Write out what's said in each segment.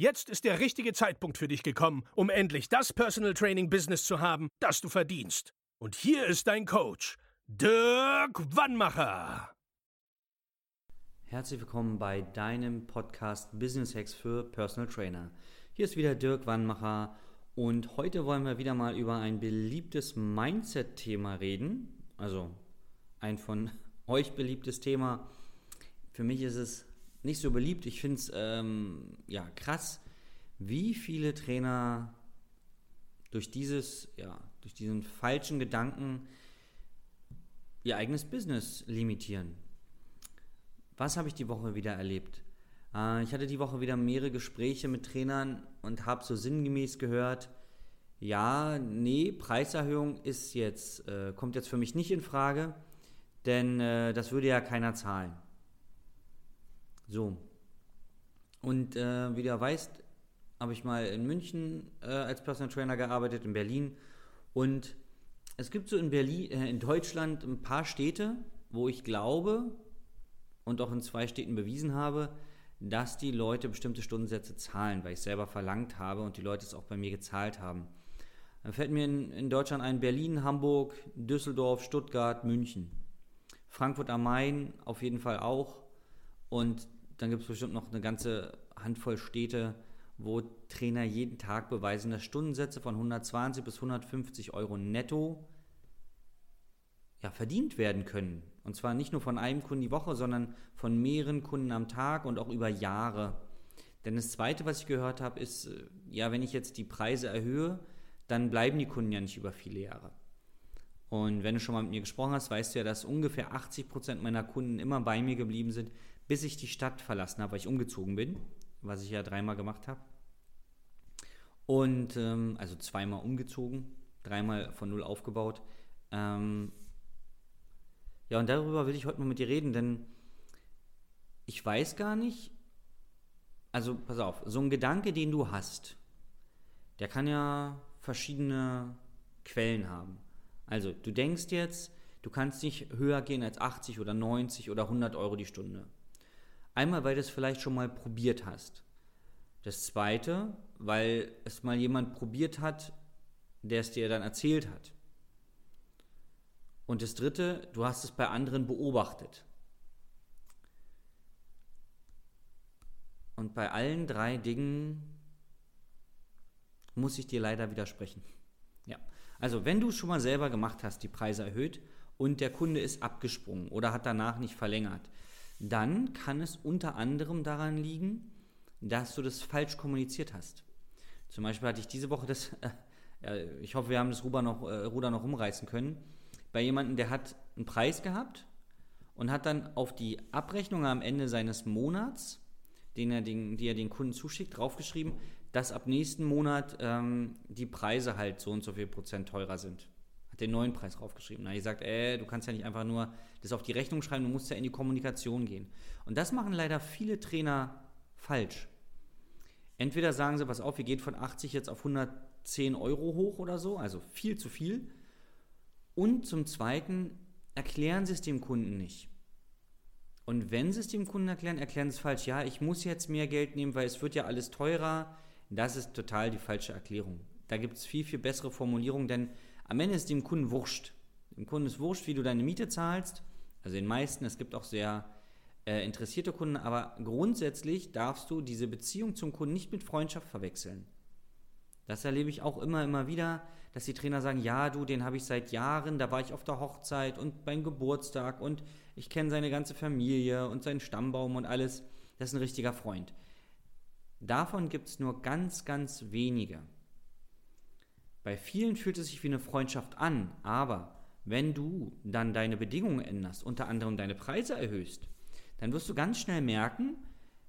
Jetzt ist der richtige Zeitpunkt für dich gekommen, um endlich das Personal Training Business zu haben, das du verdienst. Und hier ist dein Coach, Dirk Wannmacher. Herzlich willkommen bei deinem Podcast Business Hacks für Personal Trainer. Hier ist wieder Dirk Wannmacher und heute wollen wir wieder mal über ein beliebtes Mindset-Thema reden. Also ein von euch beliebtes Thema. Für mich ist es nicht so beliebt. Ich finde es ähm, ja, krass, wie viele Trainer durch dieses, ja, durch diesen falschen Gedanken ihr eigenes Business limitieren. Was habe ich die Woche wieder erlebt? Äh, ich hatte die Woche wieder mehrere Gespräche mit Trainern und habe so sinngemäß gehört, ja, nee, Preiserhöhung ist jetzt, äh, kommt jetzt für mich nicht in Frage, denn äh, das würde ja keiner zahlen. So. Und äh, wie du ja weißt, habe ich mal in München äh, als Personal Trainer gearbeitet, in Berlin. Und es gibt so in Berlin, äh, in Deutschland ein paar Städte, wo ich glaube und auch in zwei Städten bewiesen habe, dass die Leute bestimmte Stundensätze zahlen, weil ich selber verlangt habe und die Leute es auch bei mir gezahlt haben. Dann fällt mir in, in Deutschland ein Berlin, Hamburg, Düsseldorf, Stuttgart, München. Frankfurt am Main auf jeden Fall auch. Und dann gibt es bestimmt noch eine ganze Handvoll Städte, wo Trainer jeden Tag beweisen, dass Stundensätze von 120 bis 150 Euro netto ja, verdient werden können. Und zwar nicht nur von einem Kunden die Woche, sondern von mehreren Kunden am Tag und auch über Jahre. Denn das Zweite, was ich gehört habe, ist, äh, ja, wenn ich jetzt die Preise erhöhe, dann bleiben die Kunden ja nicht über viele Jahre. Und wenn du schon mal mit mir gesprochen hast, weißt du ja, dass ungefähr 80 Prozent meiner Kunden immer bei mir geblieben sind, bis ich die Stadt verlassen habe, weil ich umgezogen bin, was ich ja dreimal gemacht habe. Und ähm, also zweimal umgezogen, dreimal von null aufgebaut. Ähm, ja, und darüber will ich heute mal mit dir reden, denn ich weiß gar nicht, also pass auf, so ein Gedanke, den du hast, der kann ja verschiedene Quellen haben. Also du denkst jetzt, du kannst nicht höher gehen als 80 oder 90 oder 100 Euro die Stunde. Einmal, weil du es vielleicht schon mal probiert hast. Das zweite, weil es mal jemand probiert hat, der es dir dann erzählt hat. Und das dritte, du hast es bei anderen beobachtet. Und bei allen drei Dingen muss ich dir leider widersprechen. Ja, also wenn du schon mal selber gemacht hast, die Preise erhöht und der Kunde ist abgesprungen oder hat danach nicht verlängert, dann kann es unter anderem daran liegen, dass du das falsch kommuniziert hast. Zum Beispiel hatte ich diese Woche das, äh, ich hoffe, wir haben das Ruder noch, äh, Ruder noch umreißen können, bei jemandem, der hat einen Preis gehabt und hat dann auf die Abrechnung am Ende seines Monats, den er den, die er den Kunden zuschickt, draufgeschrieben, dass ab nächsten Monat ähm, die Preise halt so und so viel Prozent teurer sind den neuen Preis draufgeschrieben. Da ich sagt, äh, du kannst ja nicht einfach nur das auf die Rechnung schreiben, du musst ja in die Kommunikation gehen. Und das machen leider viele Trainer falsch. Entweder sagen sie, pass auf, wir gehen von 80 jetzt auf 110 Euro hoch oder so, also viel zu viel. Und zum Zweiten erklären sie es dem Kunden nicht. Und wenn sie es dem Kunden erklären, erklären sie es falsch. Ja, ich muss jetzt mehr Geld nehmen, weil es wird ja alles teurer. Das ist total die falsche Erklärung. Da gibt es viel, viel bessere Formulierungen, denn am Ende ist dem Kunden wurscht. Dem Kunden ist wurscht, wie du deine Miete zahlst. Also den meisten, es gibt auch sehr äh, interessierte Kunden, aber grundsätzlich darfst du diese Beziehung zum Kunden nicht mit Freundschaft verwechseln. Das erlebe ich auch immer, immer wieder, dass die Trainer sagen, ja, du, den habe ich seit Jahren, da war ich auf der Hochzeit und beim Geburtstag und ich kenne seine ganze Familie und seinen Stammbaum und alles. Das ist ein richtiger Freund. Davon gibt es nur ganz, ganz wenige. Bei vielen fühlt es sich wie eine Freundschaft an, aber wenn du dann deine Bedingungen änderst, unter anderem deine Preise erhöhst, dann wirst du ganz schnell merken,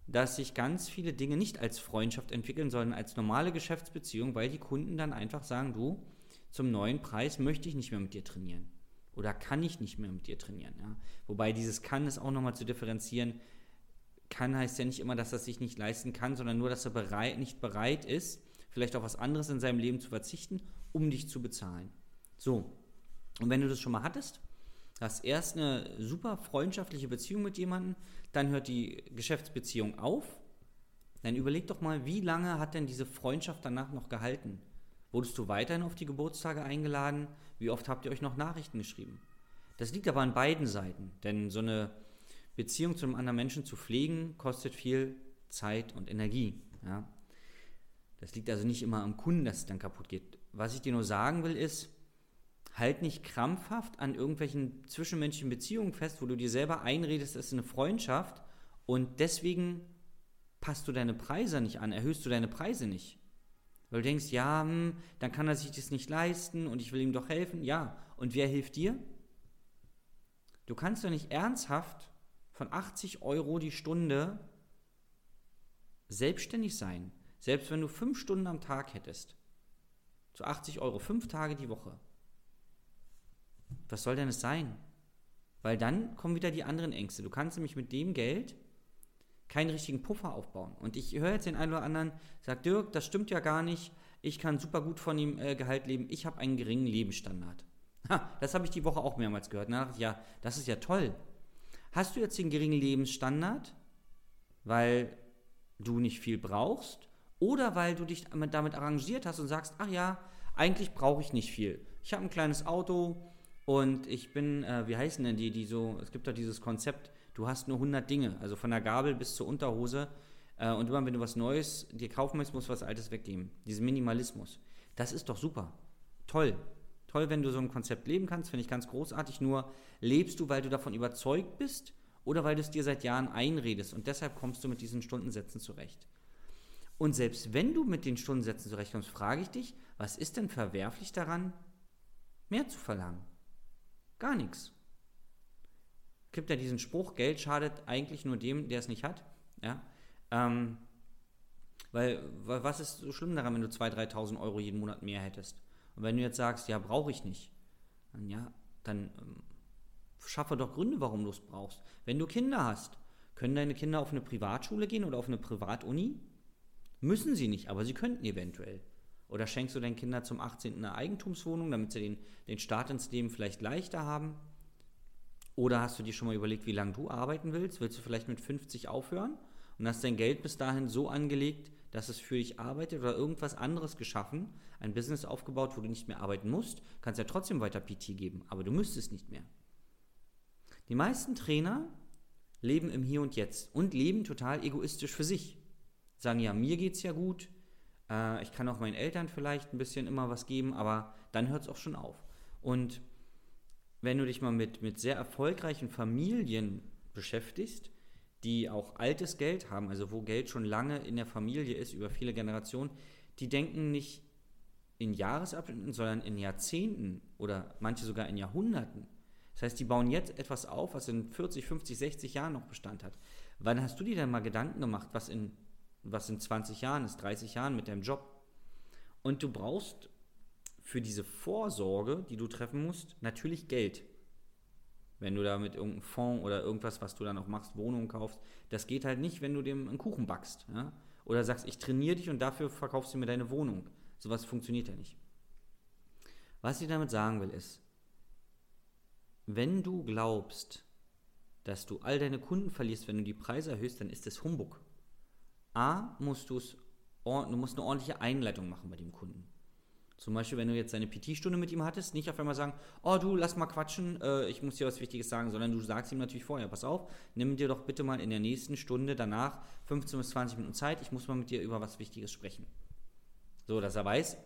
dass sich ganz viele Dinge nicht als Freundschaft entwickeln, sondern als normale Geschäftsbeziehung, weil die Kunden dann einfach sagen, du, zum neuen Preis möchte ich nicht mehr mit dir trainieren. Oder kann ich nicht mehr mit dir trainieren. Ja? Wobei dieses kann ist auch nochmal zu differenzieren. Kann heißt ja nicht immer, dass er sich nicht leisten kann, sondern nur, dass er bereit, nicht bereit ist, vielleicht auf was anderes in seinem Leben zu verzichten, um dich zu bezahlen. So, und wenn du das schon mal hattest, hast erst eine super freundschaftliche Beziehung mit jemandem, dann hört die Geschäftsbeziehung auf, dann überleg doch mal, wie lange hat denn diese Freundschaft danach noch gehalten? Wurdest du weiterhin auf die Geburtstage eingeladen? Wie oft habt ihr euch noch Nachrichten geschrieben? Das liegt aber an beiden Seiten, denn so eine Beziehung zu einem anderen Menschen zu pflegen, kostet viel Zeit und Energie. Ja? Das liegt also nicht immer am Kunden, dass es dann kaputt geht. Was ich dir nur sagen will, ist, halt nicht krampfhaft an irgendwelchen zwischenmenschlichen Beziehungen fest, wo du dir selber einredest, das ist eine Freundschaft und deswegen passt du deine Preise nicht an, erhöhst du deine Preise nicht. Weil du denkst, ja, hm, dann kann er sich das nicht leisten und ich will ihm doch helfen. Ja, und wer hilft dir? Du kannst doch nicht ernsthaft von 80 Euro die Stunde selbstständig sein. Selbst wenn du fünf Stunden am Tag hättest. Zu 80 Euro, fünf Tage die Woche. Was soll denn es sein? Weil dann kommen wieder die anderen Ängste. Du kannst nämlich mit dem Geld keinen richtigen Puffer aufbauen. Und ich höre jetzt den einen oder anderen, sagt Dirk, das stimmt ja gar nicht. Ich kann super gut von dem äh, Gehalt leben. Ich habe einen geringen Lebensstandard. Ha, das habe ich die Woche auch mehrmals gehört. Ich, ja, das ist ja toll. Hast du jetzt den geringen Lebensstandard, weil du nicht viel brauchst oder weil du dich damit arrangiert hast und sagst, ach ja, eigentlich brauche ich nicht viel. Ich habe ein kleines Auto, und ich bin, äh, wie heißen denn die, die so, es gibt da dieses Konzept, du hast nur 100 Dinge, also von der Gabel bis zur Unterhose. Äh, und immer wenn du was Neues dir kaufen möchtest, musst du was Altes weggeben. Diesen Minimalismus. Das ist doch super. Toll. Toll, wenn du so ein Konzept leben kannst, finde ich ganz großartig. Nur lebst du, weil du davon überzeugt bist oder weil du es dir seit Jahren einredest und deshalb kommst du mit diesen Stundensätzen zurecht. Und selbst wenn du mit den Stundensätzen zurechtkommst, frage ich dich, was ist denn verwerflich daran, mehr zu verlangen? Gar nichts. Es gibt ja diesen Spruch, Geld schadet eigentlich nur dem, der es nicht hat. Ja? Ähm, weil, weil, was ist so schlimm daran, wenn du 2.000, 3.000 Euro jeden Monat mehr hättest? Und wenn du jetzt sagst, ja, brauche ich nicht, dann ja, dann ähm, schaffe doch Gründe, warum du es brauchst. Wenn du Kinder hast, können deine Kinder auf eine Privatschule gehen oder auf eine Privatuni? Müssen sie nicht, aber sie könnten eventuell. Oder schenkst du deinen Kindern zum 18. eine Eigentumswohnung, damit sie den, den Start ins Leben vielleicht leichter haben? Oder hast du dir schon mal überlegt, wie lange du arbeiten willst? Willst du vielleicht mit 50 aufhören und hast dein Geld bis dahin so angelegt, dass es für dich arbeitet oder irgendwas anderes geschaffen, ein Business aufgebaut, wo du nicht mehr arbeiten musst? Kannst ja trotzdem weiter PT geben, aber du müsstest nicht mehr. Die meisten Trainer leben im Hier und Jetzt und leben total egoistisch für sich. Sagen ja, mir geht's ja gut, äh, ich kann auch meinen Eltern vielleicht ein bisschen immer was geben, aber dann hört es auch schon auf. Und wenn du dich mal mit, mit sehr erfolgreichen Familien beschäftigst, die auch altes Geld haben, also wo Geld schon lange in der Familie ist, über viele Generationen, die denken nicht in Jahresabschnitten, sondern in Jahrzehnten oder manche sogar in Jahrhunderten. Das heißt, die bauen jetzt etwas auf, was in 40, 50, 60 Jahren noch Bestand hat. Wann hast du dir denn mal Gedanken gemacht, was in was in 20 Jahren ist, 30 Jahren mit deinem Job. Und du brauchst für diese Vorsorge, die du treffen musst, natürlich Geld. Wenn du da mit irgendeinem Fonds oder irgendwas, was du dann auch machst, Wohnungen kaufst, das geht halt nicht, wenn du dem einen Kuchen backst. Ja? Oder sagst, ich trainiere dich und dafür verkaufst du mir deine Wohnung. Sowas funktioniert ja nicht. Was ich damit sagen will, ist, wenn du glaubst, dass du all deine Kunden verlierst, wenn du die Preise erhöhst, dann ist das Humbug. A, musst du es, du musst eine ordentliche Einleitung machen bei dem Kunden. Zum Beispiel, wenn du jetzt eine PT-Stunde mit ihm hattest, nicht auf einmal sagen, oh du, lass mal quatschen, äh, ich muss dir was Wichtiges sagen, sondern du sagst ihm natürlich vorher, pass auf, nimm dir doch bitte mal in der nächsten Stunde danach 15 bis 20 Minuten Zeit, ich muss mal mit dir über was Wichtiges sprechen. So, dass er weiß,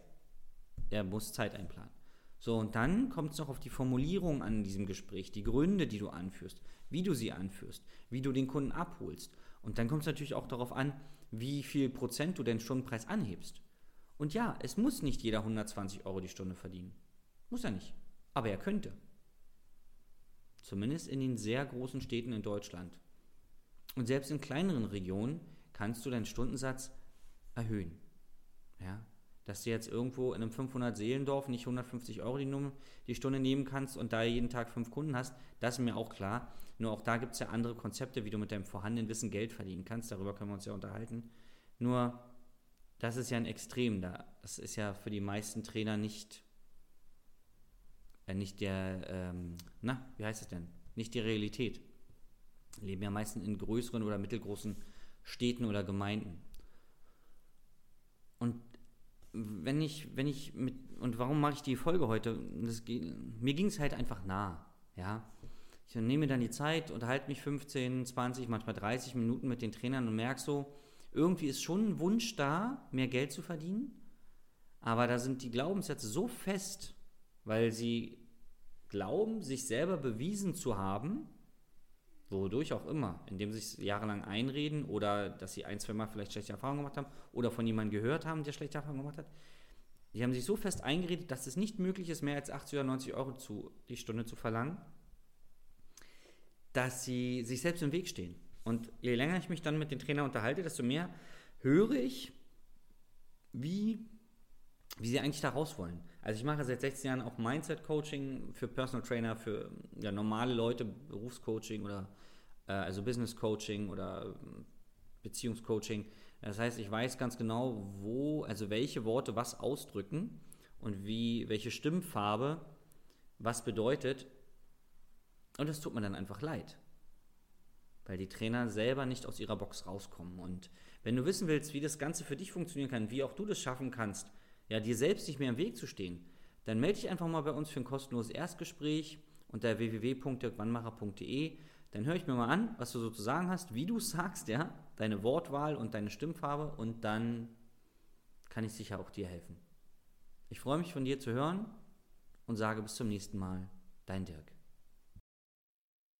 er muss Zeit einplanen. So, und dann kommt es noch auf die Formulierung an diesem Gespräch, die Gründe, die du anführst, wie du sie anführst, wie du den Kunden abholst. Und dann kommt es natürlich auch darauf an, wie viel Prozent du den Stundenpreis anhebst. Und ja, es muss nicht jeder 120 Euro die Stunde verdienen. Muss er nicht. Aber er könnte. Zumindest in den sehr großen Städten in Deutschland. Und selbst in kleineren Regionen kannst du deinen Stundensatz erhöhen. Ja? Dass du jetzt irgendwo in einem 500-Seelendorf nicht 150 Euro die, Stunde nehmen kannst und da jeden Tag fünf Kunden hast, das ist mir auch klar. Nur auch da gibt es ja andere Konzepte, wie du mit deinem vorhandenen Wissen Geld verdienen kannst. Darüber können wir uns ja unterhalten. Nur, das ist ja ein Extrem da. Das ist ja für die meisten Trainer nicht, äh, nicht der, ähm, na, wie heißt es denn? Nicht die Realität. Leben ja meistens in größeren oder mittelgroßen Städten oder Gemeinden. Und wenn ich, wenn ich mit, und warum mache ich die Folge heute? Das, mir ging es halt einfach nah, ja. Ich nehme dann die Zeit, unterhalte mich 15, 20, manchmal 30 Minuten mit den Trainern und merke so, irgendwie ist schon ein Wunsch da, mehr Geld zu verdienen, aber da sind die Glaubenssätze so fest, weil sie glauben, sich selber bewiesen zu haben, wodurch auch immer, indem sie sich jahrelang einreden oder dass sie ein, zwei Mal vielleicht schlechte Erfahrungen gemacht haben oder von jemandem gehört haben, der schlechte Erfahrungen gemacht hat. Die haben sich so fest eingeredet, dass es nicht möglich ist, mehr als 80 oder 90 Euro zu, die Stunde zu verlangen, dass sie sich selbst im Weg stehen. Und je länger ich mich dann mit den Trainern unterhalte, desto mehr höre ich, wie, wie sie eigentlich da raus wollen. Also ich mache seit 16 Jahren auch Mindset-Coaching für Personal Trainer, für ja, normale Leute, Berufscoaching oder äh, also Business-Coaching oder ähm, Beziehungscoaching. Das heißt, ich weiß ganz genau, wo, also welche Worte was ausdrücken und wie, welche Stimmfarbe was bedeutet. Und das tut mir dann einfach leid. Weil die Trainer selber nicht aus ihrer Box rauskommen. Und wenn du wissen willst, wie das Ganze für dich funktionieren kann, wie auch du das schaffen kannst, ja, dir selbst nicht mehr im Weg zu stehen, dann melde dich einfach mal bei uns für ein kostenloses Erstgespräch unter www.dirkwannmacher.de. Dann höre ich mir mal an, was du so zu sagen hast, wie du sagst, ja, deine Wortwahl und deine Stimmfarbe und dann kann ich sicher auch dir helfen. Ich freue mich von dir zu hören und sage bis zum nächsten Mal. Dein Dirk.